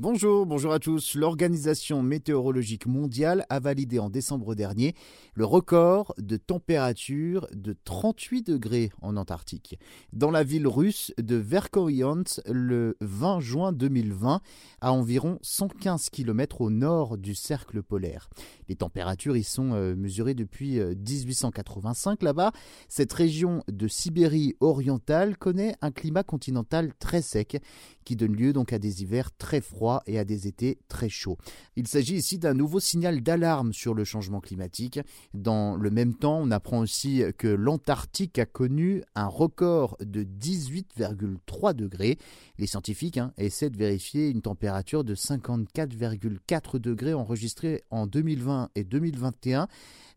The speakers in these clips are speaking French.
Bonjour, bonjour à tous. L'Organisation météorologique mondiale a validé en décembre dernier le record de température de 38 degrés en Antarctique. Dans la ville russe de Verkhoyansk, le 20 juin 2020, à environ 115 km au nord du cercle polaire. Les températures y sont euh, mesurées depuis 1885 euh, là-bas. Cette région de Sibérie orientale connaît un climat continental très sec qui donne lieu donc à des hivers très froids et à des étés très chauds. Il s'agit ici d'un nouveau signal d'alarme sur le changement climatique. Dans le même temps, on apprend aussi que l'Antarctique a connu un record de 18,3 degrés. Les scientifiques hein, essaient de vérifier une température de 54,4 degrés enregistrée en 2020 et 2021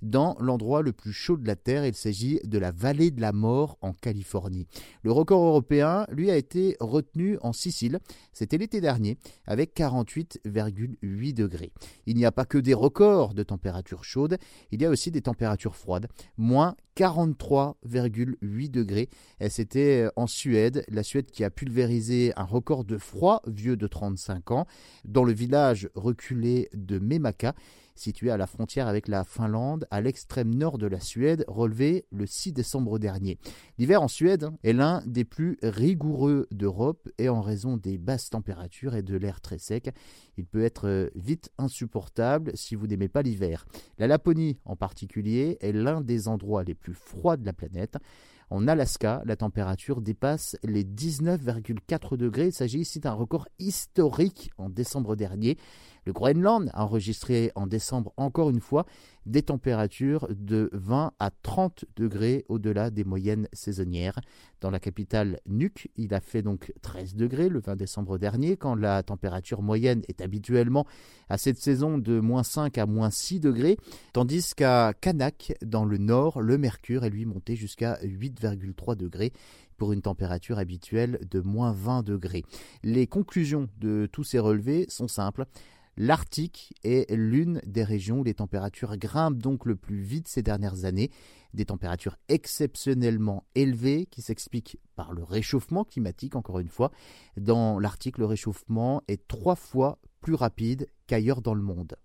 dans l'endroit le plus chaud de la Terre. Il s'agit de la vallée de la mort en Californie. Le record européen, lui, a été retenu en Sicile. C'était l'été dernier avec 48,8 degrés. Il n'y a pas que des records de température chaude, il y a aussi des températures froides, moins 43,8 degrés. C'était en Suède, la Suède qui a pulvérisé un record de froid vieux de 35 ans dans le village reculé de Memaka situé à la frontière avec la Finlande, à l'extrême nord de la Suède, relevé le 6 décembre dernier. L'hiver en Suède est l'un des plus rigoureux d'Europe et en raison des basses températures et de l'air très sec, il peut être vite insupportable si vous n'aimez pas l'hiver. La Laponie en particulier est l'un des endroits les plus froids de la planète. En Alaska, la température dépasse les 19,4 degrés. Il s'agit ici d'un record historique en décembre dernier. Le Groenland a enregistré en décembre encore une fois des températures de 20 à 30 degrés au-delà des moyennes saisonnières. Dans la capitale Nuuk, il a fait donc 13 degrés le 20 décembre dernier, quand la température moyenne est habituellement à cette saison de moins 5 à moins 6 degrés, tandis qu'à Kanak, dans le nord, le mercure est lui monté jusqu'à 8,3 degrés pour une température habituelle de moins 20 degrés. Les conclusions de tous ces relevés sont simples. L'Arctique est l'une des régions où les températures grimpent donc le plus vite ces dernières années, des températures exceptionnellement élevées qui s'expliquent par le réchauffement climatique, encore une fois. Dans l'Arctique, le réchauffement est trois fois plus rapide qu'ailleurs dans le monde.